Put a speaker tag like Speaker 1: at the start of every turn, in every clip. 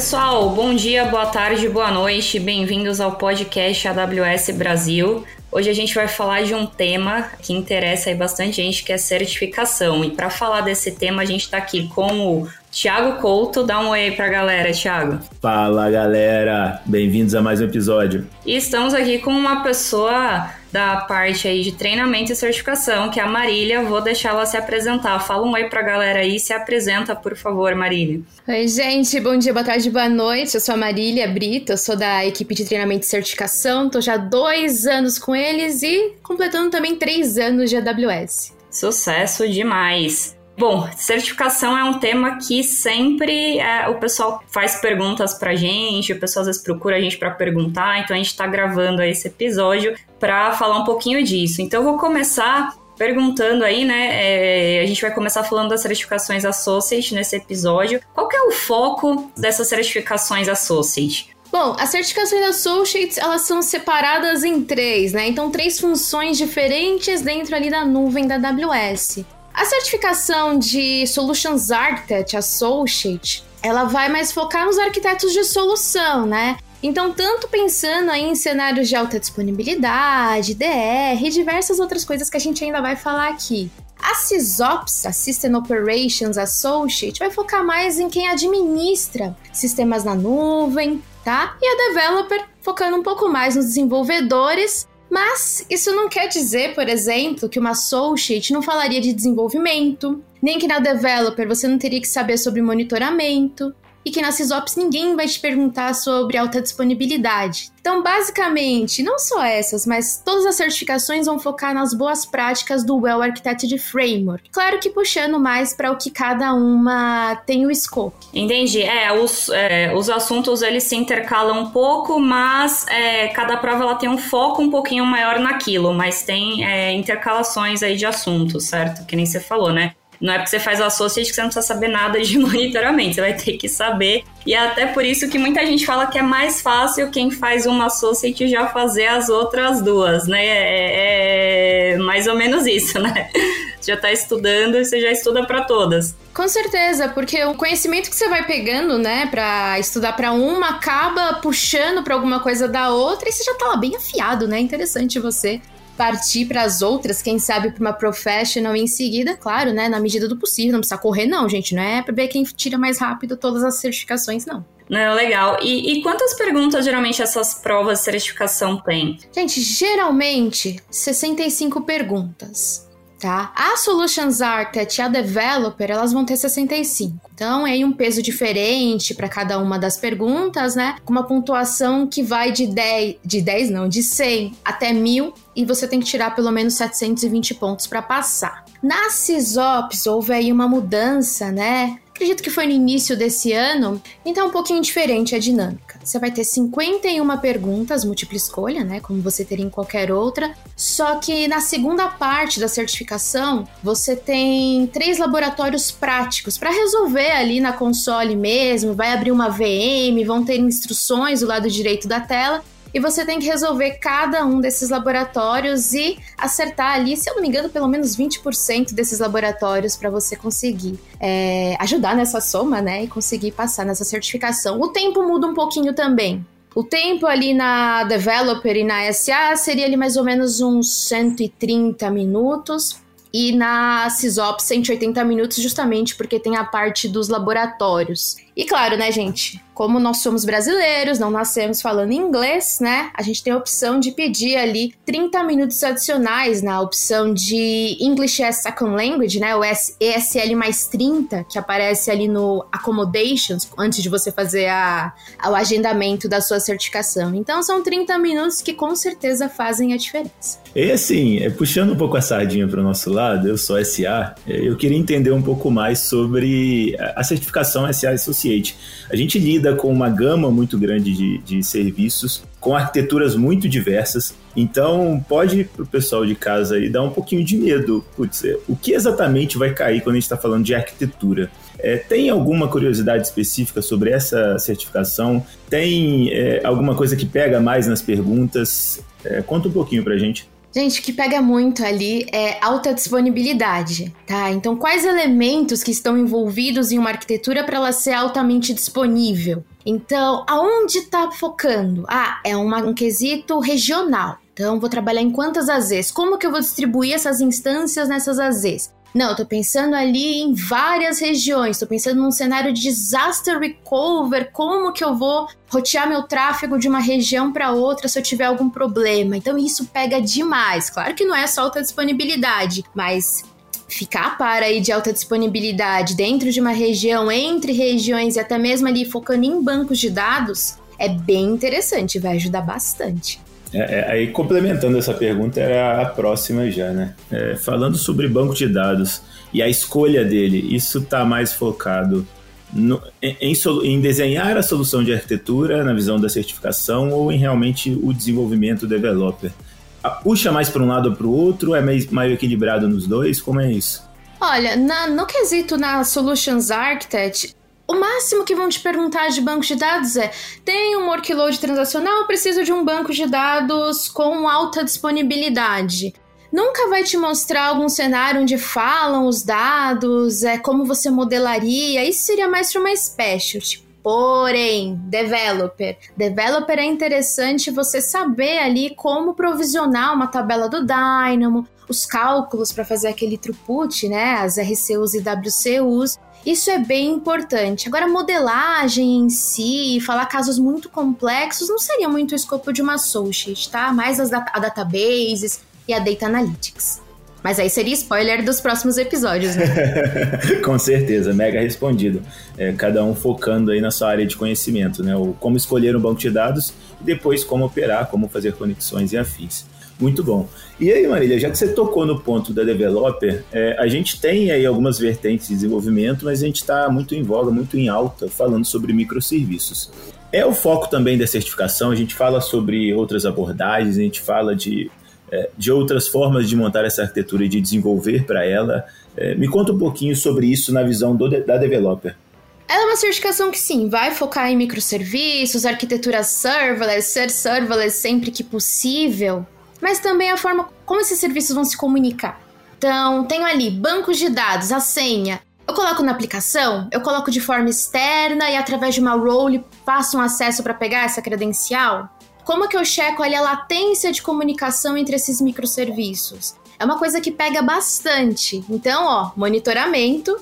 Speaker 1: Pessoal, bom dia, boa tarde, boa noite, bem-vindos ao podcast AWS Brasil. Hoje a gente vai falar de um tema que interessa aí bastante gente, que é certificação. E para falar desse tema, a gente está aqui com o Thiago Couto. Dá um oi aí pra galera, Thiago.
Speaker 2: Fala, galera! Bem-vindos a mais um episódio.
Speaker 1: E estamos aqui com uma pessoa da parte aí de treinamento e certificação, que é a Marília. Vou deixar ela se apresentar. Fala um oi pra galera aí, se apresenta, por favor, Marília.
Speaker 3: Oi, gente, bom dia, boa tarde, boa noite. Eu sou a Marília Brito, eu sou da equipe de treinamento e certificação, tô já dois anos com eles e completando também três anos de AWS.
Speaker 1: Sucesso demais! Bom, certificação é um tema que sempre é, o pessoal faz perguntas pra gente, o pessoal às vezes procura a gente para perguntar, então a gente tá gravando esse episódio para falar um pouquinho disso. Então eu vou começar perguntando aí, né? É, a gente vai começar falando das certificações Associate nesse episódio. Qual que é o foco dessas certificações Associate?
Speaker 3: Bom, as certificações Associates, elas são separadas em três, né? Então, três funções diferentes dentro ali da nuvem da AWS. A certificação de Solutions Architect Associate, ela vai mais focar nos arquitetos de solução, né? Então, tanto pensando aí em cenários de alta disponibilidade, DR e diversas outras coisas que a gente ainda vai falar aqui. A SysOps, a System Operations Associate, vai focar mais em quem administra sistemas na nuvem, tá? E a Developer focando um pouco mais nos desenvolvedores mas isso não quer dizer, por exemplo, que uma associate não falaria de desenvolvimento, nem que na developer você não teria que saber sobre monitoramento, e que na SysOps ninguém vai te perguntar sobre alta disponibilidade. Então, basicamente, não só essas, mas todas as certificações vão focar nas boas práticas do Well Architected Framework. Claro que puxando mais para o que cada uma tem o scope.
Speaker 1: Entendi. É, os, é, os assuntos eles se intercalam um pouco, mas é, cada prova ela tem um foco um pouquinho maior naquilo, mas tem é, intercalações aí de assuntos, certo? Que nem você falou, né? Não é porque você faz o associate que você não precisa saber nada de monitoramento, você vai ter que saber. E é até por isso que muita gente fala que é mais fácil quem faz uma associate já fazer as outras duas, né? É, é mais ou menos isso, né? Você já está estudando e você já estuda para todas.
Speaker 3: Com certeza, porque o conhecimento que você vai pegando, né, para estudar para uma acaba puxando para alguma coisa da outra e você já tá lá bem afiado, né? Interessante você partir para as outras, quem sabe para uma professional em seguida, claro, né, na medida do possível, não precisa correr não, gente, não é para ver quem tira mais rápido todas as certificações, não.
Speaker 1: Não, legal. E, e, quantas perguntas geralmente essas provas de certificação têm?
Speaker 3: Gente, geralmente 65 perguntas tá? A Solutions Architect e a Developer, elas vão ter 65. Então, é um peso diferente para cada uma das perguntas, né? Com uma pontuação que vai de 10, de 10 não, de 100 até 1000 e você tem que tirar pelo menos 720 pontos para passar. Na CISOPS houve aí uma mudança, né? Acredito que foi no início desse ano, então é um pouquinho diferente a dinâmica. Você vai ter 51 perguntas, múltipla escolha, né? Como você teria em qualquer outra. Só que na segunda parte da certificação, você tem três laboratórios práticos para resolver ali na console mesmo. Vai abrir uma VM, vão ter instruções do lado direito da tela e você tem que resolver cada um desses laboratórios e acertar ali, se eu não me engano, pelo menos 20% desses laboratórios para você conseguir é, ajudar nessa soma, né? E conseguir passar nessa certificação. O tempo muda um pouquinho também. O tempo ali na Developer e na SA seria ali mais ou menos uns 130 minutos e na CISOP 180 minutos, justamente porque tem a parte dos laboratórios. E claro, né, gente? Como nós somos brasileiros, não nascemos falando inglês, né? A gente tem a opção de pedir ali 30 minutos adicionais na opção de English as Second Language, né? O ESL mais 30, que aparece ali no Accommodations, antes de você fazer a, o agendamento da sua certificação. Então são 30 minutos que com certeza fazem a diferença.
Speaker 2: E assim, é, puxando um pouco a sardinha para o nosso lado, eu sou SA, é, eu queria entender um pouco mais sobre a certificação SA Associate A gente lida com uma gama muito grande de, de serviços, com arquiteturas muito diversas. Então, pode para o pessoal de casa aí dar um pouquinho de medo. Putz, é, o que exatamente vai cair quando a gente está falando de arquitetura? É, tem alguma curiosidade específica sobre essa certificação? Tem é, alguma coisa que pega mais nas perguntas? É, conta um pouquinho para a gente.
Speaker 3: Gente, o que pega muito ali é alta disponibilidade, tá? Então, quais elementos que estão envolvidos em uma arquitetura para ela ser altamente disponível? Então, aonde está focando? Ah, é uma, um quesito regional. Então, vou trabalhar em quantas AZs? Como que eu vou distribuir essas instâncias nessas AZs? Não, eu tô pensando ali em várias regiões, tô pensando num cenário de disaster recover, como que eu vou rotear meu tráfego de uma região para outra se eu tiver algum problema. Então isso pega demais. Claro que não é só alta disponibilidade, mas ficar para aí de alta disponibilidade dentro de uma região, entre regiões e até mesmo ali focando em bancos de dados, é bem interessante, vai ajudar bastante.
Speaker 2: É, é, aí, complementando essa pergunta, era a próxima já, né? É, falando sobre banco de dados e a escolha dele, isso está mais focado no, em, em, desenhar a solução de arquitetura na visão da certificação ou em realmente o desenvolvimento developer? Puxa mais para um lado ou para o outro? É meio, meio equilibrado nos dois? Como é isso?
Speaker 3: Olha, na, no quesito na Solutions Architect, o máximo que vão te perguntar de banco de dados é: tem um workload transacional, preciso de um banco de dados com alta disponibilidade. Nunca vai te mostrar algum cenário onde falam os dados, é como você modelaria. Isso seria mais para uma specialty. Porém, developer. Developer é interessante você saber ali como provisionar uma tabela do Dynamo, os cálculos para fazer aquele throughput, né? As RCUs e WCUs. Isso é bem importante. Agora, modelagem em si, falar casos muito complexos, não seria muito o escopo de uma associate, tá? Mais as a databases e a data analytics. Mas aí seria spoiler dos próximos episódios, né?
Speaker 2: Com certeza, mega respondido. É, cada um focando aí na sua área de conhecimento, né? O como escolher um banco de dados e depois como operar, como fazer conexões e afins. Muito bom. E aí, Marília, já que você tocou no ponto da developer, é, a gente tem aí algumas vertentes de desenvolvimento, mas a gente está muito em voga, muito em alta, falando sobre microserviços. É o foco também da certificação, a gente fala sobre outras abordagens, a gente fala de, de outras formas de montar essa arquitetura e de desenvolver para ela. É, me conta um pouquinho sobre isso na visão do, da developer.
Speaker 3: Ela é uma certificação que sim, vai focar em microserviços, arquitetura serverless, ser serverless sempre que possível, mas também a forma como esses serviços vão se comunicar. Então, tenho ali bancos de dados, a senha. Eu coloco na aplicação, eu coloco de forma externa e através de uma role faço um acesso para pegar essa credencial. Como que eu checo ali a latência de comunicação entre esses microserviços? É uma coisa que pega bastante. Então, ó, monitoramento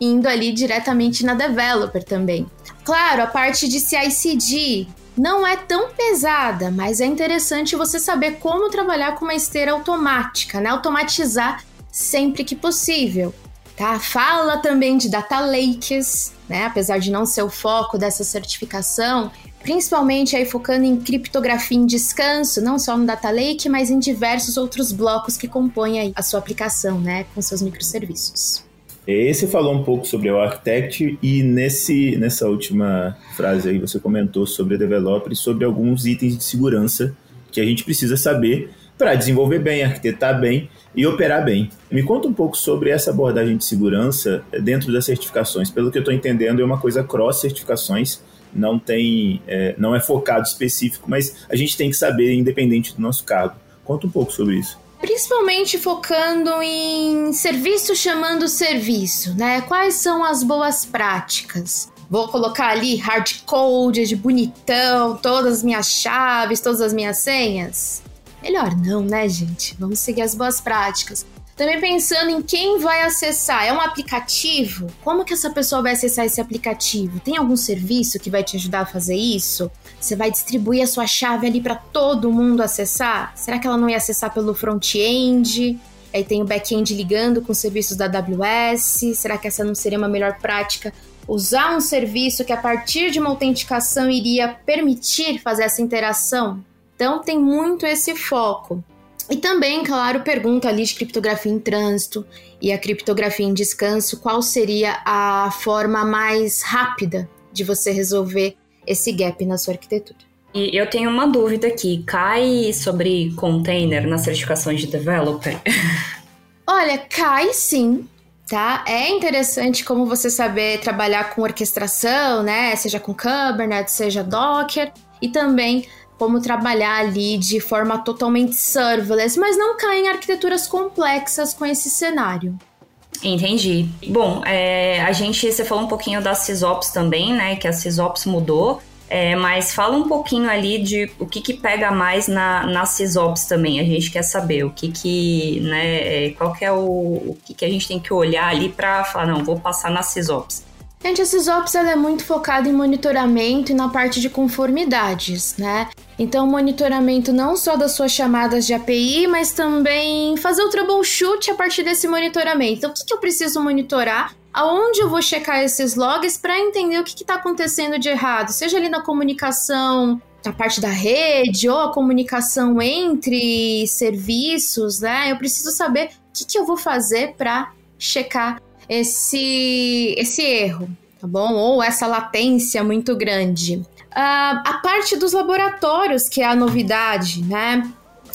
Speaker 3: indo ali diretamente na developer também. Claro, a parte de CI/CD, não é tão pesada, mas é interessante você saber como trabalhar com uma esteira automática, né? Automatizar sempre que possível. Tá? Fala também de data lakes, né? Apesar de não ser o foco dessa certificação, principalmente aí focando em criptografia em descanso, não só no data lake, mas em diversos outros blocos que compõem aí a sua aplicação, né, com seus microserviços.
Speaker 2: Esse falou um pouco sobre o Architect e nesse, nessa última frase aí você comentou sobre a developer e sobre alguns itens de segurança que a gente precisa saber para desenvolver bem, arquitetar bem e operar bem. Me conta um pouco sobre essa abordagem de segurança dentro das certificações. Pelo que eu estou entendendo, é uma coisa cross certificações, não tem, é, não é focado específico, mas a gente tem que saber independente do nosso cargo. Conta um pouco sobre isso
Speaker 3: principalmente focando em serviço chamando serviço, né? Quais são as boas práticas? Vou colocar ali hard code de bonitão, todas as minhas chaves, todas as minhas senhas? Melhor não, né, gente? Vamos seguir as boas práticas. Também pensando em quem vai acessar. É um aplicativo? Como que essa pessoa vai acessar esse aplicativo? Tem algum serviço que vai te ajudar a fazer isso? Você vai distribuir a sua chave ali para todo mundo acessar? Será que ela não ia acessar pelo front-end? Aí tem o back-end ligando com os serviços da AWS. Será que essa não seria uma melhor prática? Usar um serviço que a partir de uma autenticação iria permitir fazer essa interação? Então tem muito esse foco. E também, claro, pergunta ali de criptografia em trânsito e a criptografia em descanso, qual seria a forma mais rápida de você resolver esse gap na sua arquitetura.
Speaker 1: E eu tenho uma dúvida aqui, cai sobre container nas certificações de developer?
Speaker 3: Olha, cai sim, tá? É interessante como você saber trabalhar com orquestração, né? Seja com Kubernetes, seja Docker, e também como trabalhar ali de forma totalmente serverless, mas não cair em arquiteturas complexas com esse cenário.
Speaker 1: Entendi. Bom, é, a gente, você falou um pouquinho da SysOps também, né? Que a SysOps mudou. É, mas fala um pouquinho ali de o que, que pega mais na, na SysOps também. A gente quer saber o que que, né, é, qual que é o, o que, que a gente tem que olhar ali para falar, não, vou passar na SysOps.
Speaker 3: Gente, a SysOps ela é muito focada em monitoramento e na parte de conformidades, né? Então, monitoramento não só das suas chamadas de API, mas também fazer o troubleshoot a partir desse monitoramento. Então, o que, eu preciso monitorar? Aonde eu vou checar esses logs para entender o que está acontecendo de errado? Seja ali na comunicação, na parte da rede, ou a comunicação entre serviços, né? Eu preciso saber o que, que eu vou fazer para checar esse, esse erro, tá bom? Ou essa latência muito grande. Uh, a parte dos laboratórios, que é a novidade, né?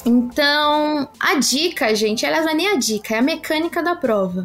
Speaker 3: Então, a dica, gente, ela não é nem a dica, é a mecânica da prova.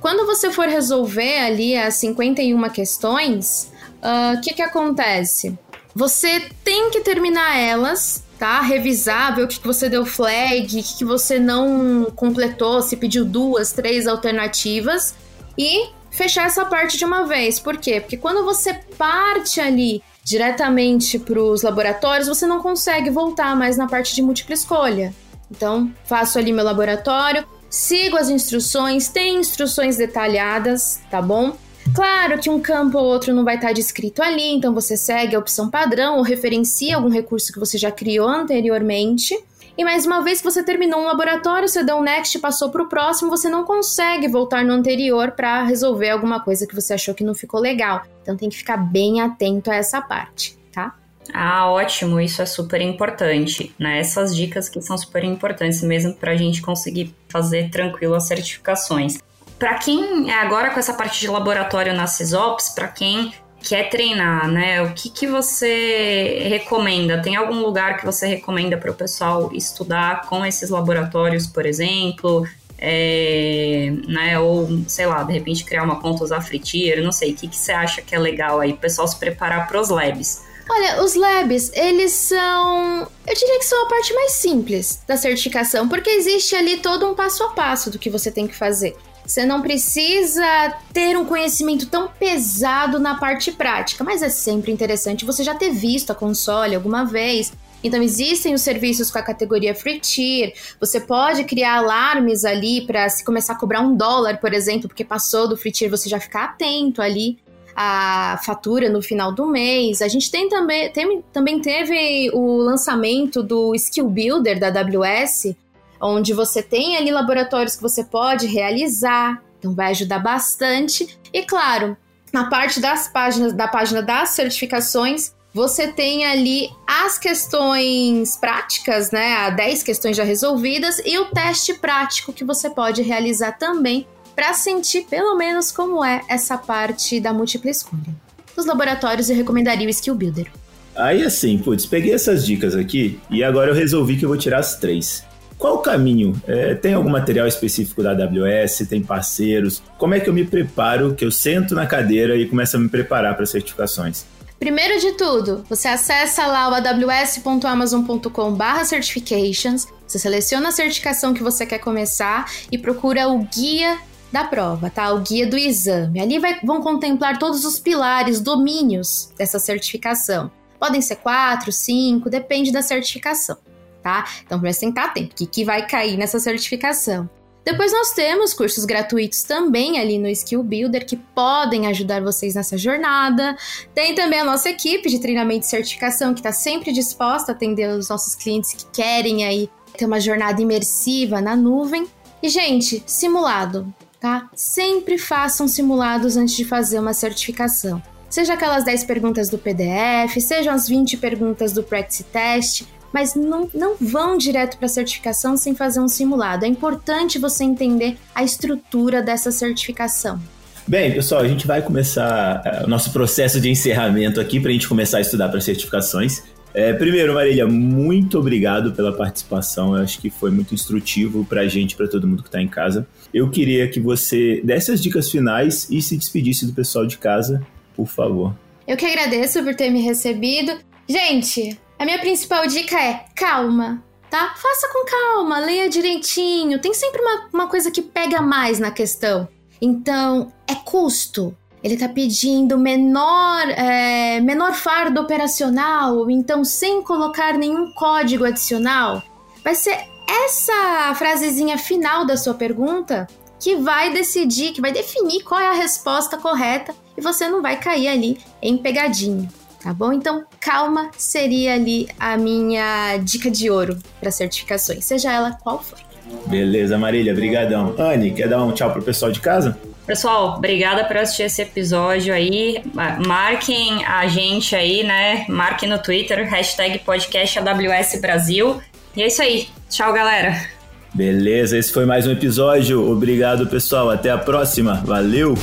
Speaker 3: Quando você for resolver ali as 51 questões, ah, o uh, que, que acontece? Você tem que terminar elas, tá? Revisar, ver o que, que você deu flag, o que, que você não completou, se pediu duas, três alternativas e fechar essa parte de uma vez. Por quê? Porque quando você parte ali diretamente para os laboratórios, você não consegue voltar mais na parte de múltipla escolha. Então, faço ali meu laboratório, sigo as instruções, tem instruções detalhadas, tá bom? Claro que um campo ou outro não vai estar descrito ali, então você segue a opção padrão ou referencia algum recurso que você já criou anteriormente. E mais uma vez que você terminou um laboratório, você deu um next, passou para o próximo, você não consegue voltar no anterior para resolver alguma coisa que você achou que não ficou legal. Então tem que ficar bem atento a essa parte, tá?
Speaker 1: Ah, ótimo, isso é super importante, né? Essas dicas que são super importantes mesmo para a gente conseguir fazer tranquilo as certificações. Para quem é agora com essa parte de laboratório na CISOPS, para quem quer treinar, né? O que, que você recomenda? Tem algum lugar que você recomenda para o pessoal estudar com esses laboratórios, por exemplo? É, né, ou sei lá, de repente criar uma conta usar Fritier, não sei, o que, que você acha que é legal aí, o pessoal se preparar para os labs?
Speaker 3: Olha, os labs, eles são. Eu diria que são a parte mais simples da certificação, porque existe ali todo um passo a passo do que você tem que fazer. Você não precisa ter um conhecimento tão pesado na parte prática, mas é sempre interessante você já ter visto a console alguma vez. Então existem os serviços com a categoria free tier. Você pode criar alarmes ali para se começar a cobrar um dólar, por exemplo, porque passou do free tier, você já ficar atento ali à fatura no final do mês. A gente tem também, tem, também teve o lançamento do Skill Builder da AWS, onde você tem ali laboratórios que você pode realizar, então vai ajudar bastante. E claro, na parte das páginas, da página das certificações, você tem ali as questões práticas, né? As 10 questões já resolvidas e o teste prático que você pode realizar também para sentir pelo menos como é essa parte da múltipla escolha. Nos laboratórios eu recomendaria o Skill Builder.
Speaker 2: Aí assim, putz, peguei essas dicas aqui e agora eu resolvi que eu vou tirar as três. Qual o caminho? É, tem algum material específico da AWS? Tem parceiros? Como é que eu me preparo, que eu sento na cadeira e começo a me preparar para certificações?
Speaker 3: Primeiro de tudo, você acessa lá o aws.amazon.com certifications, você seleciona a certificação que você quer começar e procura o guia da prova, tá? O guia do exame. Ali vai, vão contemplar todos os pilares, domínios dessa certificação. Podem ser quatro, cinco, depende da certificação tá? Então prestem estar atento, que, que vai cair nessa certificação. Depois nós temos cursos gratuitos também ali no Skill Builder que podem ajudar vocês nessa jornada. Tem também a nossa equipe de treinamento e certificação que está sempre disposta a atender os nossos clientes que querem aí ter uma jornada imersiva na nuvem. E gente, simulado, tá? Sempre façam simulados antes de fazer uma certificação. Seja aquelas 10 perguntas do PDF, sejam as 20 perguntas do Practice Test, mas não, não vão direto para a certificação sem fazer um simulado. É importante você entender a estrutura dessa certificação.
Speaker 2: Bem, pessoal, a gente vai começar eh, o nosso processo de encerramento aqui para a gente começar a estudar para certificações. É, primeiro, Marília, muito obrigado pela participação. Eu acho que foi muito instrutivo para a gente, para todo mundo que está em casa. Eu queria que você desse as dicas finais e se despedisse do pessoal de casa, por favor.
Speaker 3: Eu que agradeço por ter me recebido. Gente, A minha principal dica é calma, tá? Faça com calma, leia direitinho. Tem sempre uma, uma coisa que pega mais na questão. Então, é custo. Ele está pedindo menor, é, menor fardo operacional, então sem colocar nenhum código adicional. Vai ser essa frasezinha final da sua pergunta que vai decidir, que vai definir qual é a resposta correta e você não vai cair ali em pegadinha, tá bom? Então, calma seria ali a minha dica de ouro para certificações, seja ela qual for.
Speaker 2: Beleza, Marília, brigadão. Anne, quer dar um tchau pro pessoal de casa?
Speaker 1: Pessoal, obrigada por assistir esse episódio aí. Marquem a gente aí, né? Marquem no Twitter, hashtag podcast AWS Brasil. E é isso aí. Tchau, galera.
Speaker 2: Beleza, esse foi mais um episódio. Obrigado, pessoal. Até a próxima. Valeu!